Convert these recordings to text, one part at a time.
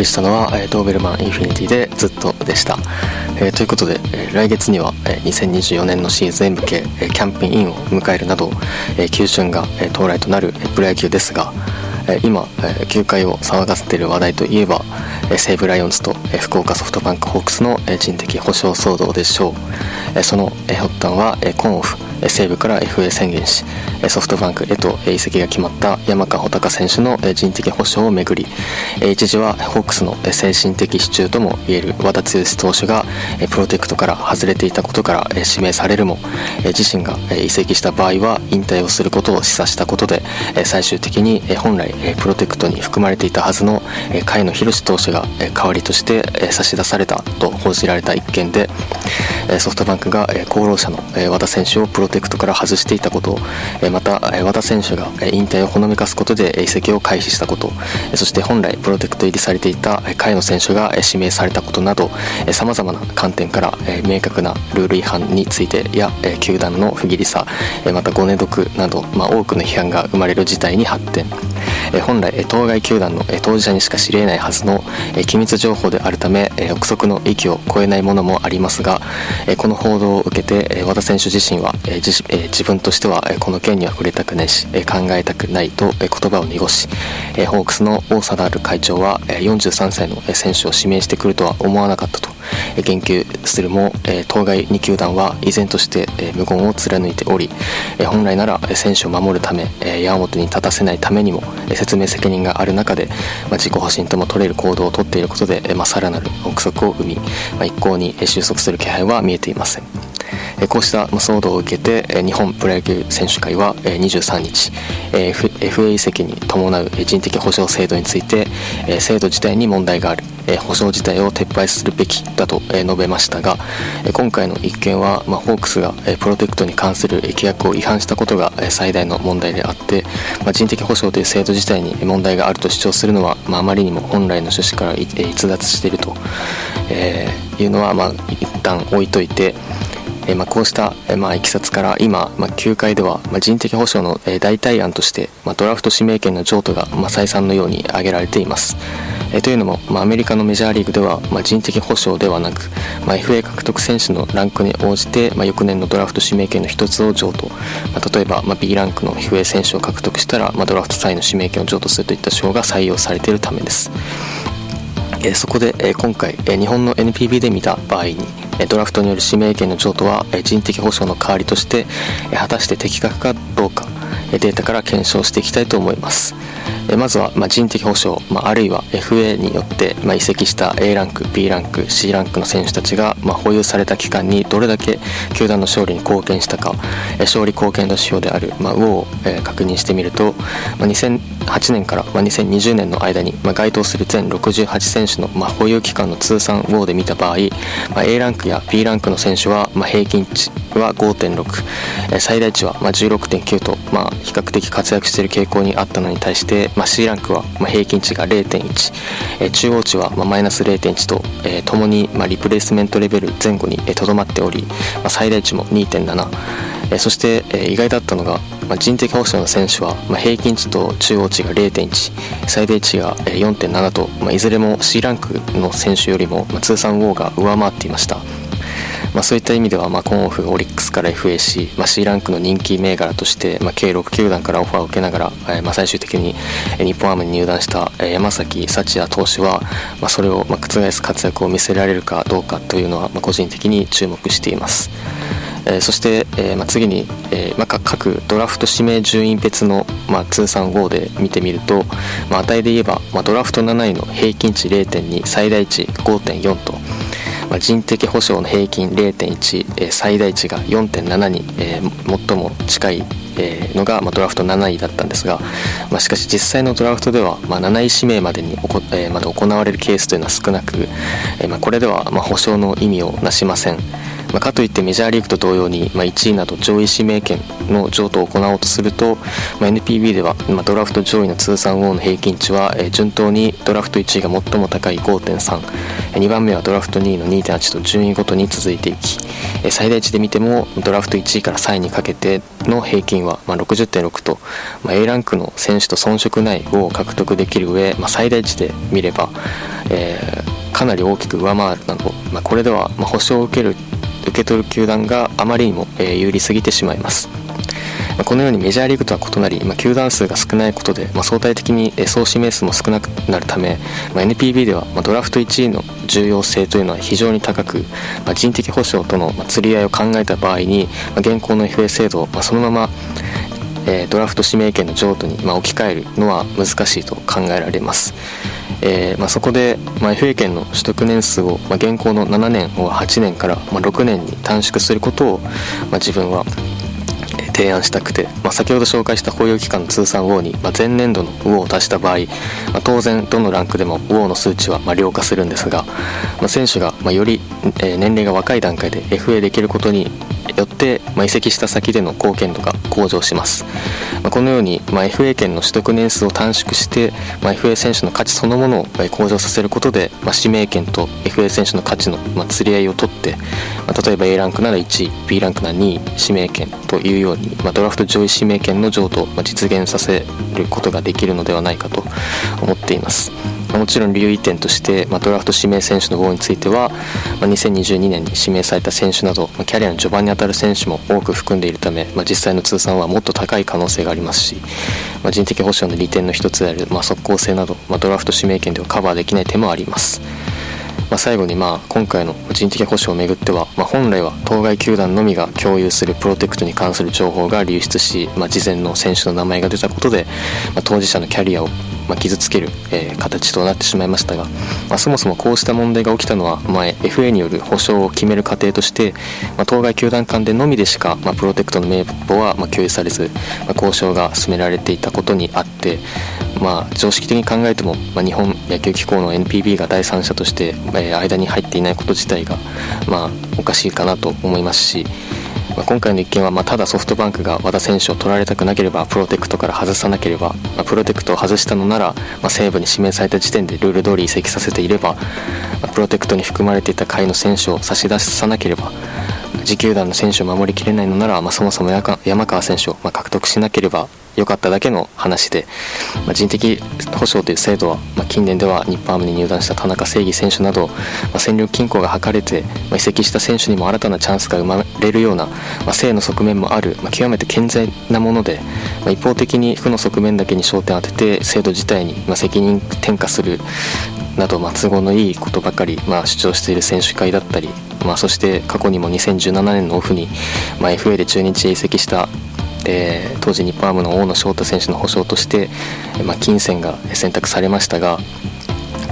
りしたのは、えー、ドーベルマンインフィニティでずっとでした、えー、ということで、えー、来月には、えー、2024年のシーズンへ向け、えー、キャンプインを迎えるなど、えー、球春が、えー、到来となる、えー、プロ野球ですが、えー、今、えー、球界を騒がせている話題といえば、えー、西武ライオンズと、えー、福岡ソフトバンクホークスの、えー、人的保障騒動でしょう、えー、その、えー、発端は、えー、コンオフ西武から FA 宣言しソフトバンクへと移籍が決まった山川穂高選手の人的保障をめぐり一時はホークスの精神的支柱ともいえる和田剛投手がプロテクトから外れていたことから指名されるも自身が移籍した場合は引退をすることを示唆したことで最終的に本来プロテクトに含まれていたはずの甲斐野宏投手が代わりとして差し出されたと報じられた一件でソフトバンクが功労者の和田選手をプロテクトから外していたことをまた和田選手が引退をほのめかすことで移籍を開始したことそして本来プロテクト入りされていた甲斐野選手が指名されたことなどさまざまな観点から明確なルール違反についてや球団の不義理さまたごね毒など、まあ、多くの批判が生まれる事態に発展。本来当該球団の当事者にしか知り得ないはずの機密情報であるため憶測の域を超えないものもありますがこの報道を受けて和田選手自身は自分としてはこの件には触れたくないし考えたくないと言葉を濁しホークスの大貞治会長は43歳の選手を指名してくるとは思わなかったと言及するも当該2球団は依然として無言を貫いており本来なら選手を守るため矢面に立たせないためにも説明責任がある中でま自己保身とも取れる行動をとっていることでさらなる憶測を生みま一向に収束する気配は見えていません。こうした騒動を受けて日本プロ野球選手会は23日 FA 移籍に伴う人的保障制度について制度自体に問題がある保証自体を撤廃するべきだと述べましたが今回の一件は、ホークスがプロテクトに関する規約を違反したことが最大の問題であって、人的保障という制度自体に問題があると主張するのは、あ、まりにも本来の趣旨から逸脱していると、いうのは、一旦置いといてえまあ、こうした、えまあ、いきさつから今、まあ、球界では、まあ、人的保障の、え代替案として、まあ、ドラフト指名権の譲渡が、まあ、再三のように挙げられています。えというのも、まあ、アメリカのメジャーリーグでは、まあ、人的保障ではなく、まあ、FA 獲得選手のランクに応じて、まあ、翌年のドラフト指名権の一つを譲渡、まあ、例えば、まあ、B ランクの FA 選手を獲得したら、まあ、ドラフト際の指名権を譲渡するといった手法が採用されているためです。えそこで、え今回、え日本の NPB で見た場合にえドラフトによる指名権の譲渡はえ人的保障の代わりとしてえ果たして的確かどうか。データから検証していきたいと思います。まずは人的保障、あるいは FA によって移籍した A ランク B ランク C ランクの選手たちが保有された期間にどれだけ球団の勝利に貢献したか勝利貢献度指標である WO を確認してみると2008年から2020年の間に該当する全68選手の保有期間の通算 WO で見た場合 A ランクや B ランクの選手は平均値は5.6最大値は16.9と比較的活躍している傾向にあったのに対して、まあ、C ランクは、まあ、平均値が0.1、えー、中央値は、まあ、マイナス0.1と、えー、ともに、まあ、リプレイスメントレベル前後にとど、まっており、まあ、最大値も2.7、えー、そして、えー、意外だったのが、まあ、人的保障の選手は、まあ、平均値と中央値が0.1最大値が4.7と、まあ、いずれも C ランクの選手よりも、まあ、通算ウォーが上回っていました。まあ、そういった意味では、まあ、コンオフオリックスから FA し、まあ、C ランクの人気銘柄として、まあ、計6球団からオファーを受けながら、えーまあ、最終的に日本ハムに入団した山崎幸也投手は、まあ、それをまあ覆す活躍を見せられるかどうかというのは、まあ、個人的に注目しています。えー、そして、えーまあ、次に、えーまあ、各ドラフト指名順位別の、まあ、通算5で見てみると、まあ、値で言えば、まあ、ドラフト7位の平均値0.2最大値5.4と、まあ、人的保障の平均0.1、えー、最大値が4.7に、えー、最も近いえのが、まあ、ドラフト7位だったんですが、まあ、しかし実際のドラフトでは、まあ、7位指名までに、え、まだ行われるケースというのは少なく、えまあ、これでは、まあ、保証の意味をなしません。まあ、かといってメジャーリーグと同様に、まあ、1位など上位指名権の譲渡を行おうとすると、まあ、NPB では、まあ、ドラフト上位の通算王の平均値は、えー、順当にドラフト1位が最も高い5.32番目はドラフト2位の2.8と順位ごとに続いていき、えー、最大値で見てもドラフト1位から3位にかけての平均は、まあ、60.6と、まあ、A ランクの選手と遜色ないを獲得できる上、まあ、最大値で見れば、えー、かなり大きく上回るなど、まあ、これでは、まあ、保証を受ける受け取る球団があまりにも、え有利すぎてしまいます。このようにメジャーリーグとは異なり、ま球団数が少ないことで、ま相対的に総指名数も少なくなるため、ま NPB では、まドラフト1位の重要性というのは非常に高く、ま人的保障との釣り合いを考えた場合に、ま現行の FA 制度を、まそのままえドラフト指名権の譲渡に、ま置き換えるのは難しいと考えられます。えー、まあ、そこで、まあ、FA 権の取得年数を、まあ、現行の7年を8年から、ま6年に短縮することを、ま自分は提案したくて、まあ、先ほど紹介した保有期間の通算ウォーに、まあ、前年度のウォーを足した場合、まあ、当然どのランクでもウォーの数値はま良化するんですが、ま選手がまより、え年齢が若い段階で FA できることによって、ま移籍した先での貢献度が向上します、まこのように、ま FA 権の取得年数を短縮して、ま FA 選手の価値そのものを向上させることで、ま指名権と FA 選手の価値の、ま釣り合いを取って、ま例えば A ランクなら1位 B ランクなら2位指名権というように、まドラフト上位指名権の譲渡を実現させることができるのではないかと思っています。もちろん留意点として、まあ、ドラフト指名選手の方については、まあ、2022年に指名された選手など、まあ、キャリアの序盤に当たる選手も多く含んでいるため、まあ、実際の通算はもっと高い可能性がありますし、まあ、人的保障の利点の一つである、まあ、速攻性など、まあ、ドラフト指名権ではカバーできない点もあります。まあ、最後にまあ今回の個人的保障をめぐっては、まあ、本来は当該球団のみが共有するプロテクトに関する情報が流出し、まあ、事前の選手の名前が出たことで、まあ、当事者のキャリアをま傷つける、えー、形となってしまいましたが、まあ、そもそもこうした問題が起きたのは前 FA による保証を決める過程として、まあ、当該球団間でのみでしか、まあ、プロテクトの名簿はま共有されず、ま交渉が進められていたことにあって、まあ、常識的に考えても、ま日本野球機構の NPB が第三者として、えー、間に入っていないこと自体が、まあ、おかしいかなと思いますし、まあ、今回の一件はまただソフトバンクが和田選手を取られたくなければプロテクトから外さなければ、まあ、プロテクトを外したのなら、まあ、西武に指名された時点でルール通り移籍させていれば、まプロテクトに含まれていた下位の選手を差し出さなければ持球団の選手を守りきれないのなら、まそもそも山川選手をま獲得しなければ良かっただけの話で、まあ、人的保障という制度は、まあ、近年では日本ハムに入団した田中正義選手など、まあ、戦力均衡が図れて、ま、移籍した選手にも新たなチャンスが生まれるような、ま、性の側面もある、ま、極めて健全なもので、ま、一方的に負の側面だけに焦点を当てて制度自体に、ま、責任転嫁するなど、ま、都合のいいことばかり、ま、主張している選手会だったり、ま、そして過去にも2017年のオフに、ま、FA で中日へ移籍したえー、当時日本ハムの大野翔太選手の保証として、まあ、金銭が選択されましたが、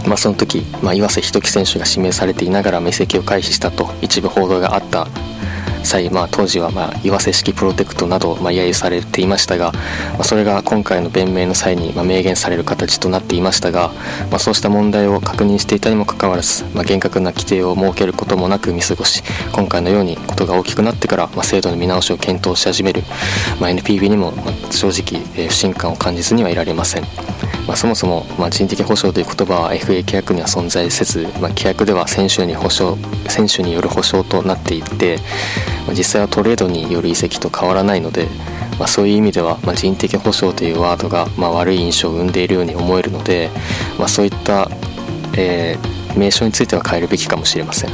まあ、その時、まあ、岩瀬仁樹選手が指名されていながら移籍を回避したと一部報道があった際、まあ、当時はまあ岩瀬式プロテクトなどまあ揶揄されていましたが、まあ、それが今回の弁明の際にまあ明言される形となっていましたが、まあ、そうした問題を確認していたにもかかわらず、まあ、厳格な規定を設けることもなく見過ごし今回のようにことが大きくなってから、まあ、制度の見直しを検討し始める、まあ、NPB にも正直不信感を感じずにはいられません。まあ、そもそも、まあ、人的保障という言葉は FA 契約には存在せず、まあ、契約では選手に保選手による保証となっていて、まあ、実際はトレードによる移籍と変わらないので、まあ、そういう意味では、まあ、人的保障というワードが、ま、悪い印象を生んでいるように思えるので、ま、そういった、えー、名称については変えるべきかもしれません。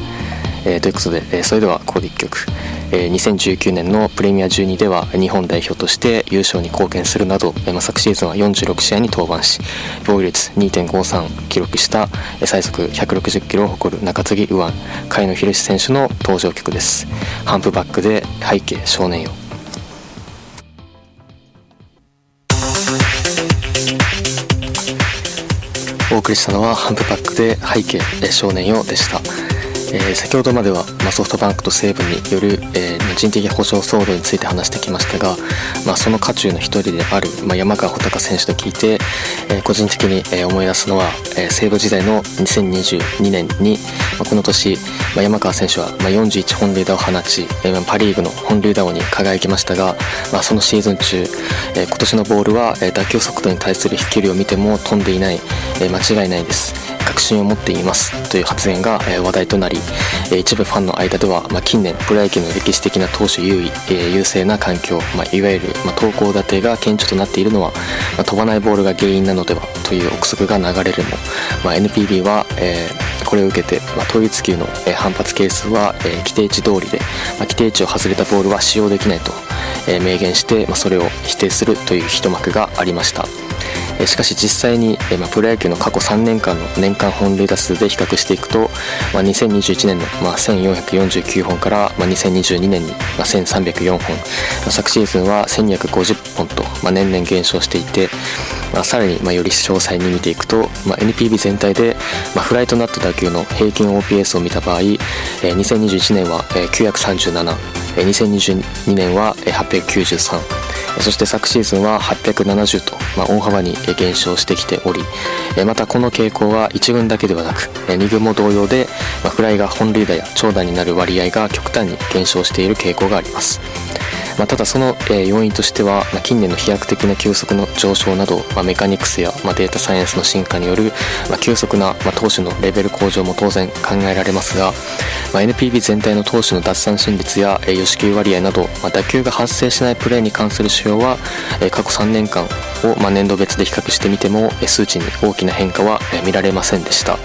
えー、ということで、え、それではここで1曲。え、2019年のプレミア12では日本代表として優勝に貢献するなど、えー、昨シーズンは46試合に登板し防御率2.53記録した、最速160キロを誇る中継ぎ右腕甲斐野宏選手の登場曲ですハンプバックで背景少年よお送りしたのはハンプバックで背景少年よでした。えー、先ほどまでは、まあ、ソフトバンクと西武による、えー、人的保障騒動について話してきましたが、まあ、その渦中の一人である、まあ、山川穂高選手と聞いて、えー、個人的に、え思い出すのは、えー、西武時代の2022年に、まあ、この年、まあ、山川選手は、まあ、41本塁打を放ち、えー、パ・リーグの本塁打王に輝きましたが、まあ、そのシーズン中、えー、今年のボールは、えー、打球速度に対する飛距離を見ても飛んでいない、えー、間違いないです。確信を持っていますという発言が、話題となり、一部ファンの間では、近年プロ野球の歴史的な投手優位、優勢な環境、いわゆる、投高打低が顕著となっているのは、飛ばないボールが原因なのではという憶測が流れるも、NPB は、これを受けて、統一球の、反発係数は、規定値通りで、規定値を外れたボールは使用できないと、明言して、それを否定するという一幕がありました。しかし実際に、ま、プロ野球の過去3年間の年間本塁打数で比較していくと、ま、2021年の、ま、1449本から、ま、2022年に、ま、1304本、昨シーズンは1250本と、ま、年々減少していて、ま、さらに、ま、より詳細に見ていくと、ま、NPB 全体で、ま、フライトナット打球の平均 OPS を見た場合、え、2021年は、え、937、2022年は、893そして昨シーズンは870と、まあ、大幅に減少してきておりまたこの傾向は1軍だけではなく2軍も同様で、まあ、フライが本塁打や長打になる割合が極端に減少している傾向があります。まあ、ただその、要因としては、近年の飛躍的な急速の上昇など、まあ、メカニクスや、まあ、データサイエンスの進化による、まあ、急速な、まあ、投手のレベル向上も当然考えられますが、まあ、NPB 全体の投手の奪三振率や、えー、与四球割合など、まあ、打球が発生しないプレーに関する指標は、えー、過去3年間を、まあ、年度別で比較してみても、えー、数値に大きな変化は、えー、見られませんでした。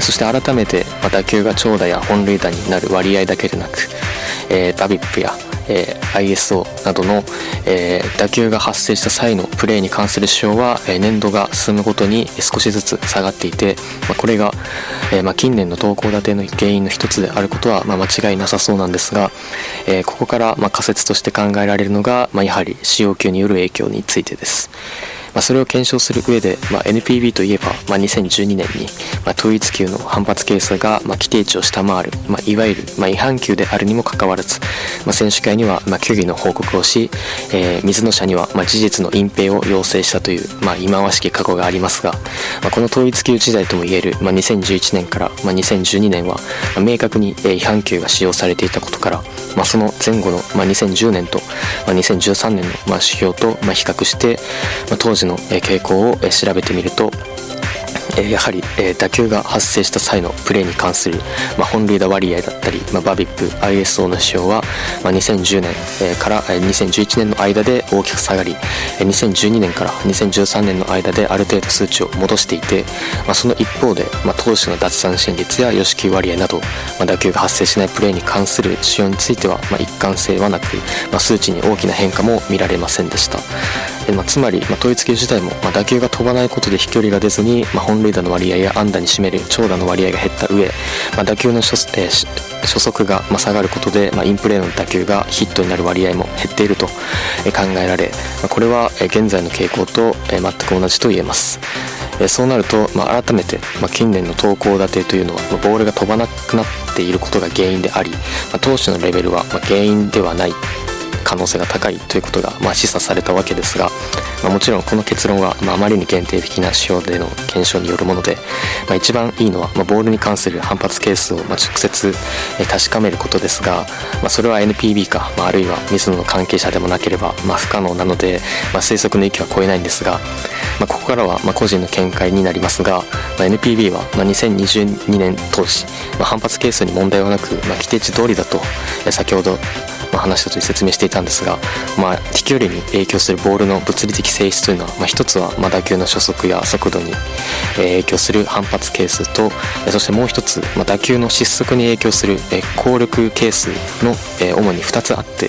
そして改めて、まあ、打球が長打や本塁打になる割合だけでなく、えー、バビップやえー、ISO などの、えー、打球が発生した際のプレーに関する指標は、えー、年度が進むごとに少しずつ下がっていて、まあ、これが、えまあ、近年の投稿立ての原因の一つであることは、まあ、間違いなさそうなんですが、えここから、ま仮説として考えられるのが、まやはり CO2 による影響についてです。まあ、それを検証する上で、まあ、NPB といえば、まあ、2012年に、まあ、統一級の反発係数が、まあ、規定値を下回る、まあ、いわゆる、まあ、違反級であるにもかかわらず、まあ、選手会には、まあ、虚偽の報告をし、えー、水野社には、まあ、事実の隠蔽を要請したという、まあ、忌まわしき過去がありますが、まあ、この統一級時代ともいえる、まあ、2011年から、まあ、2012年は、まあ、明確に、えー、違反級が使用されていたことから、まあ、その前後の、まあ、2010年と、まあ、2013年の、まあ、指標と、まあ、比較して、まあ、当時の傾向を調べてみるとやはり、打球が発生した際のプレーに関する、本塁打割合だったり、まあ、バビップ ISO の指標は、2010年、から2011年の間で大きく下がり2012年から2013年の間である程度数値を戻していて、ま、その一方で、まあ、投手の奪三振率や与四球割合など、まあ、打球が発生しないプレーに関する指標については、まあ、一貫性はなく、まあ、数値に大きな変化も見られませんでした。えまあ、つまり、まあ、統一球自体も、まあ、打球が飛ばないことで飛距離が出ずに、まあ、本塁打の割合や安打に占める長打の割合が減った上、まあ、打球の初,、えー、初速が、まあ、下がることで、まあ、インプレーの打球がヒットになる割合も減っていると、考えられ、まあ、これは、現在の傾向と、全く同じと言えます。えそうなると、まあ、改めて、まあ、近年の投稿立てというのは、まあ、ボールが飛ばなくなっていることが原因であり、まあ、投手のレベルは、ま、原因ではない。可能性が高いということが、まあ、示唆されたわけですが、まあ、もちろんこの結論は、まあ、あまりに限定的な指標での検証によるもので、まあ、一番いいのは、まあ、ボールに関する反発係数を、まあ、直接、え確かめることですが、まあ、それは NPB か、まあ、あるいは水野の関係者でもなければ、まあ、不可能なので、まあ、推測の域は超えないんですが、まあ、ここからはまあ個人の見解になりますが、まあ、NPB はまあ2022年当時、まあ、反発係数に問題はなく、まあ、規定値通りだと先ほどま話したと説明していたんですが、まあ、飛距離に影響するボールの物理的性質というのは、まあ、一つは、ま、打球の初速や速度に影響する反発係数とそしてもう一つ、まあ、打球の失速に影響する効力係数の主に2つあって、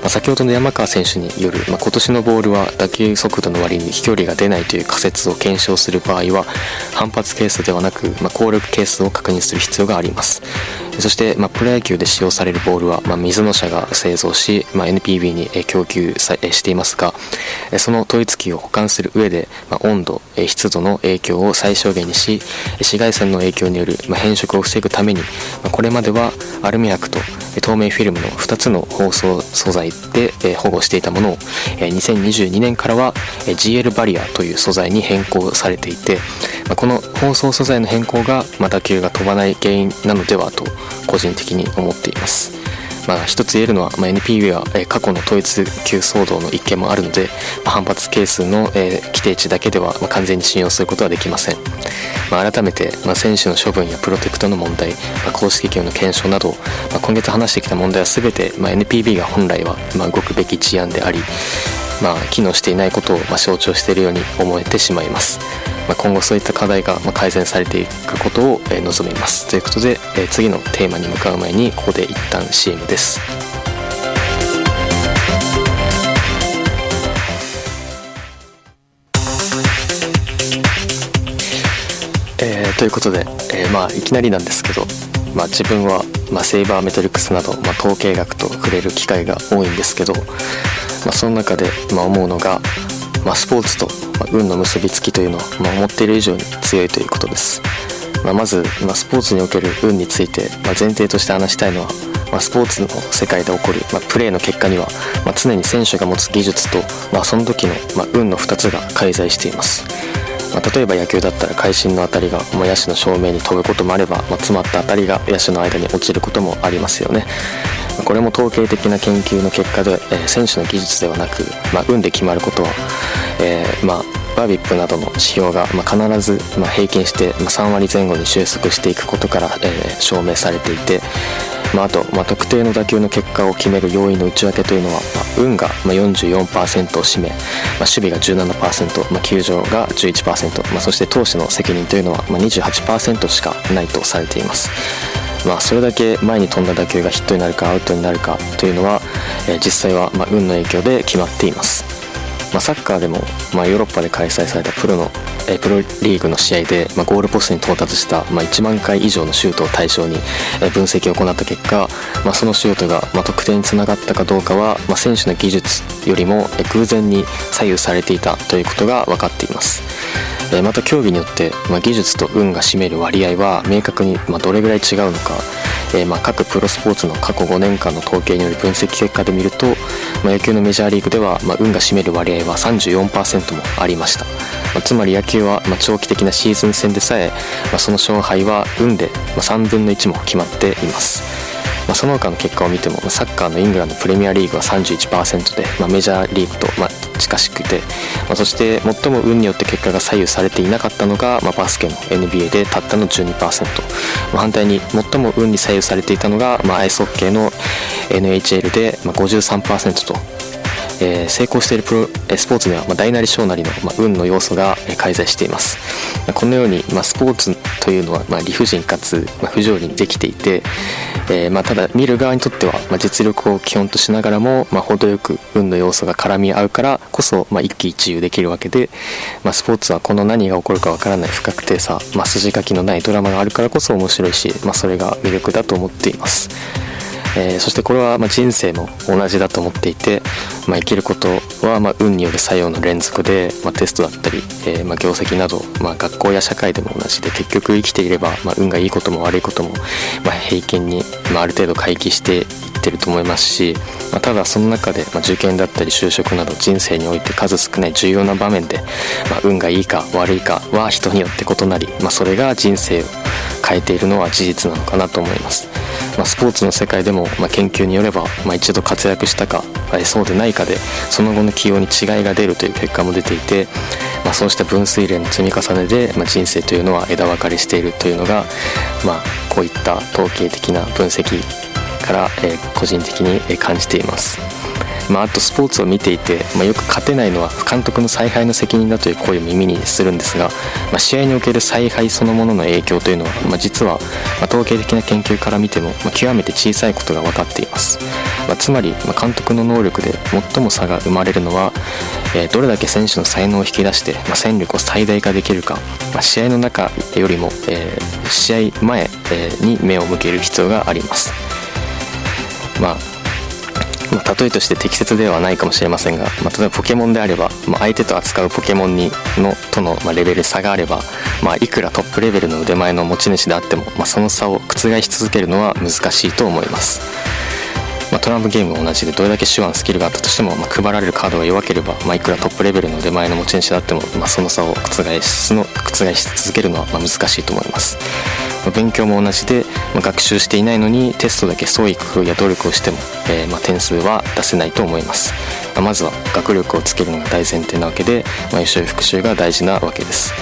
まあ、先ほどの山川選手による、まあ、今年のボールは打球速度の割に飛距離が出ないという仮説を検証する場合は反発係数ではなく、まあ、効力係数を確認する必要があります。そして、まあ、プロ野球で使用されるボールは、まあ、水野社が製造し、まあ、NPB に供給していますがその統一機を保管する上で、まあ、温度湿度の影響を最小限にし紫外線の影響による、まあ、変色を防ぐために、まあ、これまではアルミ箔と透明フィルムの2つの包装素材で保護していたものを2022年からは GL バリアという素材に変更されていてこの包装素材の変更がま打球が飛ばない原因なのではと個人的に思っています。まあ、一つ言えるのは、まあ、NPB は、え過去の統一級騒動の一件もあるので、まあ、反発係数の、え規定値だけでは、まあ、完全に信用することはできません、まあ、改めて、まあ、選手の処分やプロテクトの問題、まあ、公式企業の検証など、まあ、今月話してきた問題は全て、まあ、NPB が本来は、まあ、動くべき事案であり、まあ、機能していないことを、まあ、象徴しているように思えてしまいますまあ、今後そういった課題がま改善されていくことを望みますということでえ次のテーマに向かう前にここで一旦 CM です。えー、ということで、えー、まあいきなりなんですけど、まあ、自分は、まあ、セイバーメトリックスなど、まあ、統計学と触れる機会が多いんですけど、まあ、その中で、ま、思うのが、まあ、スポーツと、運の結びつきというのは、ま、思っている以上に強いということです、まあ、まず、ま、スポーツにおける運について、ま、前提として話したいのは、ま、スポーツの世界で起こる、ま、プレーの結果には、ま、常に選手が持つ技術と、ま、その時の、ま、運の2つが介在しています。まあ、例えば野球だったら会心の当たりが、まあ、野手の正面に飛ぶこともあれば、まあ、詰まった当たりが野手の間に落ちることもありますよね。これも統計的な研究の結果で、え、選手の技術ではなく、まあ、運で決まることは、えー、まあバービップなどの指標が、まあ、必ず、ま、平均して、ま、3割前後に収束していくことから、えー、証明されていて、まあ、あと、まあ、特定の打球の結果を決める要因の内訳というのは、まあ、運が、まあ、44%を占め、まあ、守備が17%、まあ、球場が11%、まあ、そして投手の責任というのは、まあ、28%しかないとされています。まあ、それだけ前に飛んだ打球がヒットになるかアウトになるかというのは、え、実際はま運の影響で決まっています。まあ、サッカーでも、まあ、ヨーロッパで開催されたプロの、えプロリーグの試合で、まあ、ゴールポストに到達した、まあ、1万回以上のシュートを対象に、分析を行った結果、まあ、そのシュートが、まあ、得点につながったかどうかは、まあ、選手の技術よりも、偶然に左右されていたということが分かっています。また競技によって、まあ、技術と運が占める割合は明確に、まあ、どれぐらい違うのかえー、まあ、各プロスポーツの過去5年間の統計による分析結果で見ると、まあ、野球のメジャーリーグでは、まあ、運が占める割合は34%もありました、まつまり野球は、ま長期的なシーズン戦でさえ、まその勝敗は運で、ま3分の1も決まっています。ま、その他の結果を見てもサッカーのイングランドプレミアリーグは31%で、まあ、メジャーリーグとまあ近しくて、まあ、そして最も運によって結果が左右されていなかったのが、まあ、バスケの NBA でたったの12%、まあ、反対に最も運に左右されていたのが、まあ、アイスホッケーの NHL で、まあ、53%とえー、成功しているプロスポーツには、まあ、大なり小なりの、まあ、運の要素が、え、介在しています、このように、まあ、スポーツというのは、まあ、理不尽かつ、まあ、不条理にできていて、えーまあ、ただ見る側にとっては、まあ、実力を基本としながらも、まあ、程よく運の要素が絡み合うからこそ、まあ、一喜一憂できるわけで、まあ、スポーツはこの何が起こるかわからない不確定さ、まあ、筋書きのないドラマがあるからこそ面白いし、まあ、それが魅力だと思っています。えー、そしてこれはま人生も同じだと思っていて、まあ、生きることはま運による作用の連続で、まあ、テストだったり、えー、ま業績など、まあ、学校や社会でも同じで結局生きていれば、ま運がいいことも悪いことも、ま平均に、まあ、る程度回帰していってると思いますし、まあただその中で、ま受験だったり就職など人生において数少ない重要な場面で、ま運がいいか悪いかは人によって異なり、まそれが人生を変えているのは事実なのかなと思います。ま、スポーツの世界でも、ま、研究によれば、まあ、一度活躍したか、えそうでないかでその後の起用に違いが出るという結果も出ていて、ま、そうした分水嶺の積み重ねで、ま、人生というのは枝分かれしているというのが、ま、こういった統計的な分析から、えー、個人的に感じています。まあ、あとスポーツを見ていて、まあ、よく勝てないのは監督の采配の責任だという声を耳にするんですが、まあ、試合における采配そのものの影響というのは、まあ、実は、ま統計的な研究から見ても、ま極めて小さいことが分かっています、まつまり、ま監督の能力で最も差が生まれるのは、えー、どれだけ選手の才能を引き出して、ま戦力を最大化できるか、ま試合の中よりも、えー、試合前、えに目を向ける必要がありますまあまあ、例えとして適切ではないかもしれませんが、まあ、例えばポケモンであれば、まあ、相手と扱うポケモンにのとの、まレベル差があれば、ま、いくらトップレベルの腕前の持ち主であっても、まその差を覆し続けるのは難しいと思います。ま、トランプゲームも同じでどれだけ手腕スキルがあったとしても、ま、配られるカードが弱ければ、まあ、いくらトップレベルの腕前の持ち主であっても、ま、その差を覆すの覆し続けるのはま難しいと思います。勉強も同じで、まあ、学習していないのにテストだけ創意工夫や努力をしても、えー、まあ、点数は出せないと思います、まあ、まずは学力をつけるのが大前提なわけで、まあ、予習復習が大事なわけです。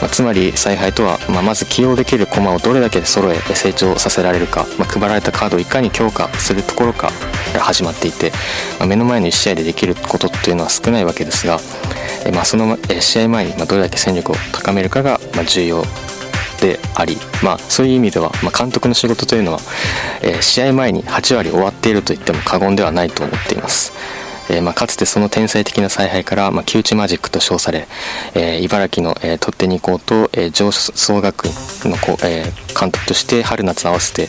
まあ、つまり采配とは、まあ、まず起用できる駒をどれだけ揃え成長させられるか、まあ、配られたカードをいかに強化するところから始まっていて、ま、目の前の1試合でできることっていうのは少ないわけですが、えま、その試合前にどれだけ戦力を高めるかが重要であり、まあ、そういう意味では、まあ、監督の仕事というのは、えー、試合前に8割終わっていると言っても過言ではないと思っています。えー、まあ、かつてその天才的な采配から、まあ、窮地マジックと称され、えー、茨城の、えー、取っ手二校と、えー、上総学院の、えー、監督として春夏合わせて、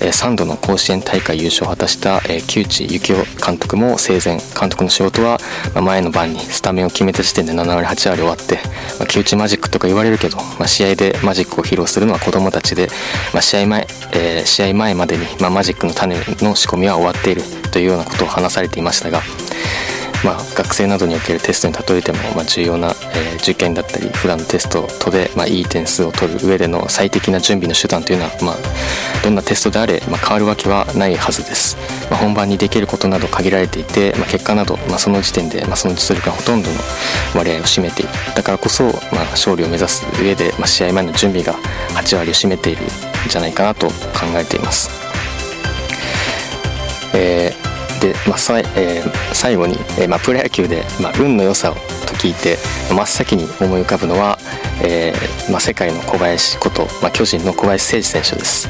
え、3度の甲子園大会優勝を果たした、え、木内幸雄監督も生前監督の仕事は、ま、前の晩にスタメンを決めた時点で7割8割終わって、ま、木内マジックとか言われるけど、ま、試合でマジックを披露するのは子供たちで、ま、試合前、え、試合前までに、ま、マジックの種の仕込みは終わっているというようなことを話されていましたが、まあ、学生などにおけるテストに例えても、まあ、重要な、えー、受験だったり普段のテストとで、まあ、いい点数を取る上での最適な準備の手段というのは、まあ、どんなテストであれ、まあ、変わるわけはないはずです、まあ、本番にできることなど限られていて、まあ、結果など、まあ、その時点で、まあ、その実力がほとんどの割合を占めているだからこそ、まあ、勝利を目指す上で、まあ、試合前の準備が8割を占めているんじゃないかなと考えています。えーで、まあさえー、最後に、えーまあ、プロ野球で、まあ、運の良さをと聞いて真っ先に思い浮かぶのは、えーまあ、世界の小林こと、まあ、巨人の小林誠司選手です、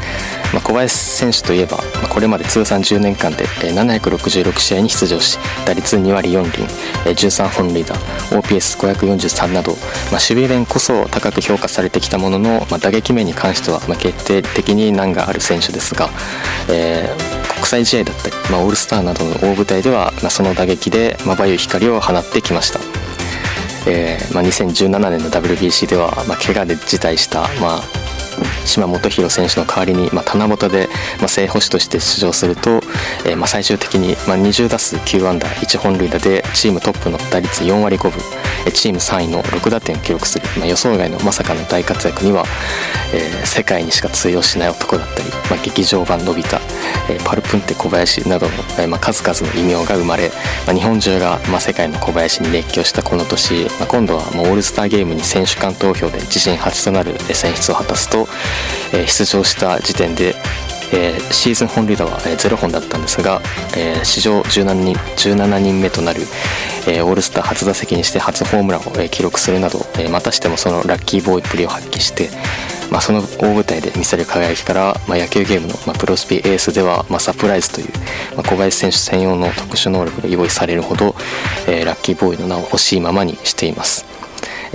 まあ、小林選手といえば、まあ、これまで通算10年間で、えー、766試合に出場し打率2割4厘、えー、13本塁打 OPS543 など、まあ、守備面こそ高く評価されてきたものの、まあ、打撃面に関しては、まあ、決定的に難がある選手ですが、えー、際試合だったり、まあ、オールスターなどの大舞台では、まあ、その打撃でまばゆい光を放ってきました。えーまあ、2017年の WBC では、まあ、怪我で辞退した、まあ、島本博選手の代わりに、まあ、棚ぼたで、まあ、正捕手として出場すると、えーまあ、最終的に、まあ、20打数9安打1本塁打でチームトップの打率4割5分チーム3位の6打点を記録する、まあ、予想外のまさかの大活躍には、えー、世界にしか通用しない男だったり、まあ、劇場版のび太、えー、パルプンテ小林などの、えーまあ、数々の異名が生まれ、まあ、日本中が、まあ、世界の小林に熱狂したこの年、まあ、今度はもうオールスターゲームに選手間投票で自身初となる選出を果たすと、えー、出場した時点でえー、シーズン本塁打は、えー、0本だったんですが、えー、史上17人 ,17 人目となる、えー、オールスター初打席にして初ホームランを、えー、記録するなど、えー、またしてもそのラッキーボーイプリを発揮して、まあ、その大舞台で見せる輝きから、まあ、野球ゲームの、まあ、プロスピエースでは、まあ、サプライズという、まあ、小林選手専用の特殊能力が用意されるほど、えー、ラッキーボーイの名を欲しいままにしています。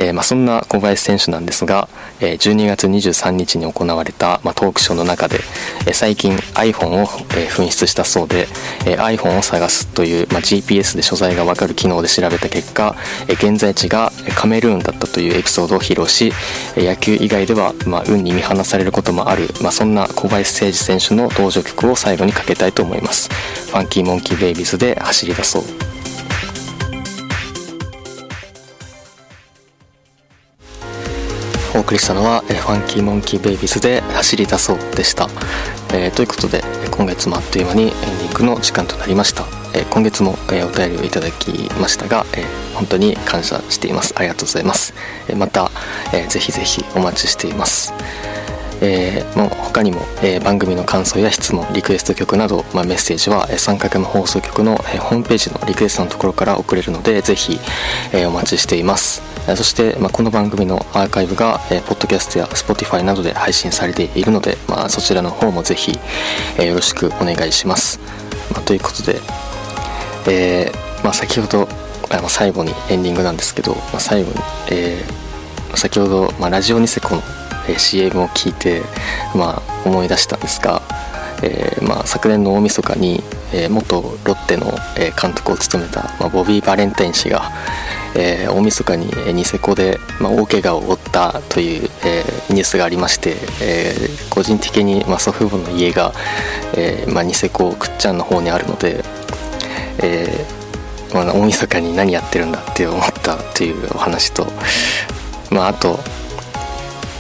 えー、まあ、そんな小林選手なんですが、えー、12月23日に行われた、まあ、トークショーの中で、えー、最近 iPhone を、え紛失したそうで、え iPhone を探すという、まあ、GPS で所在が分かる機能で調べた結果、え現在地がカメルーンだったというエピソードを披露し、え野球以外では、ま、運に見放されることもある、ま、そんな小林誠司選手の登場曲を最後にかけたいと思います。ファンキーモンキーベイビーズで走り出そう。お送りしたのは、えファンキーモンキーベイビーズで走り出そうでした、えー、ということで今月もあっという間にエンディングの時間となりました、えー、今月も、えー、お便りをいただきましたが、え本当に感謝しています。ありがとうございます、えまた、えー、ぜひぜひお待ちしています。えー、もう他にも、えー、番組の感想や質問リクエスト曲など、まあ、メッセージは三角の放送局の、えー、ホームページのリクエストのところから送れるのでぜひ、えー、お待ちしています、そして、まあ、この番組のアーカイブが、えー、ポッドキャストや Spotify などで配信されているので、まあ、そちらの方もぜひ、えー、よろしくお願いします、まあ、ということで、えーまあ、先ほどあ最後にエンディングなんですけど、まあ、最後に、えー、先ほど、まあ、ラジオニセコのえ CM を聞いて、まあ、思い出したんですが、えー、まあ、昨年の大晦日に、えー、元ロッテの、監督を務めた、まあ、ボビー・バレンタイン氏が、えー、大晦日に、ニセコで、まあ、大怪我を負ったという、えニュースがありまして、え個人的に、ま祖父母の家が、えまニセコくっちゃんの方にあるので、えまあ、大晦日に何やってるんだって思ったというお話と、まあ、あと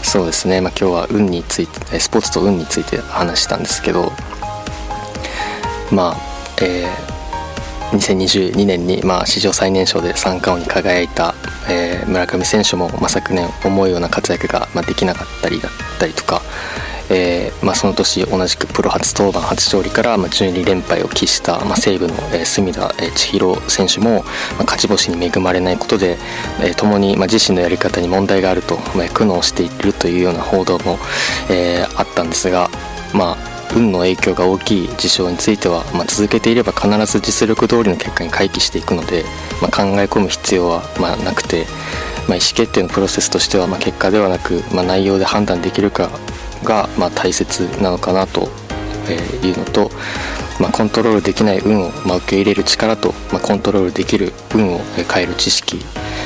そうですね、まあ、今日は運についてスポーツと運について話したんですけどまあえー、2022年に、まあ、史上最年少で三冠王に輝いた、えー、村上選手も、まあ、昨年思うような活躍が、まあ、できなかったりだったりとか、えーまあ、その年同じくプロ初登板初勝利から、まあ、12連敗を喫した、まあ、西武の、えー、隅田、えー、千尋選手も、まあ、勝ち星に恵まれないことで、えー、共に、まあ、自身のやり方に問題があると、まあ、苦悩しているというような報道も、えー、あったんですが、まあ、運の影響が大きい事象については、まあ、続けていれば必ず実力通りの結果に回帰していくので、まあ、考え込む必要は、ま、なくて、まあ、意思決定のプロセスとしては、ま、結果ではなく、ま、内容で判断できるかが、ま、大切なのかなというのと、ま、コントロールできない運を、ま、受け入れる力と、ま、コントロールできる運を変える知識、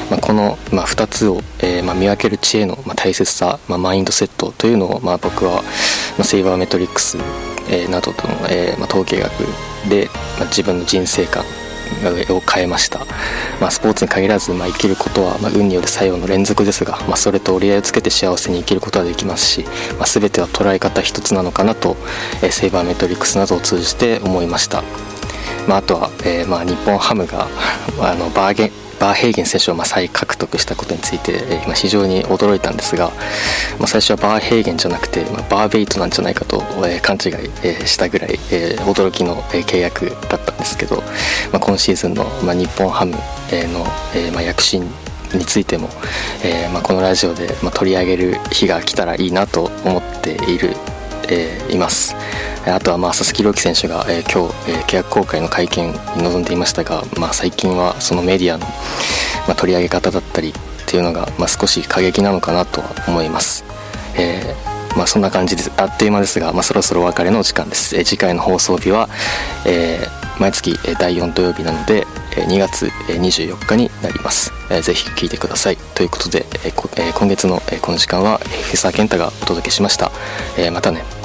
まあ、この、まあ、2つを、えーまあ、見分ける知恵の、まあ、大切さ、まあ、マインドセットというのを、まあ、僕は、まあ、セイバーメトリックス、えー、などとの、えーまあ、統計学で、まあ、自分の人生観を変えました、まあ、スポーツに限らず、まあ、生きることは、まあ、運による作用の連続ですが、まあ、それと折り合いをつけて幸せに生きることはできますし、まあ、全ては捉え方一つなのかなと、えー、セイバーメトリックスなどを通じて思いました、まあ、あとは、えーまあ、日本ハムが あのバーゲンバーヘーゲン選手をま再獲得したことについて、えー、非常に驚いたんですが、まあ、最初はバーヘーゲンじゃなくて、まあ、バーベイトなんじゃないかと、えー、勘違い、したぐらい、え驚きの、契約だったんですけど、まあ、今シーズンの、ま日本ハム、の、えま躍進についても、えまこのラジオで、ま取り上げる日が来たらいいなと思っている、えいます。あとはまあ佐々木朗希選手が、えー、今日、えー、契約更改の会見に臨んでいましたが、まあ、最近はそのメディアの、まあ、取り上げ方だったりっていうのが、まあ、少し過激なのかなとは思います。えーまあ、そんな感じですあっという間ですが、まあ、そろそろお別れの時間です、えー、次回の放送日は、えー、毎月第4土曜日なので2月24日になります、ぜひ聴いてください。ということで、今月のこの時間はフェサー健太がお届けしました、またね。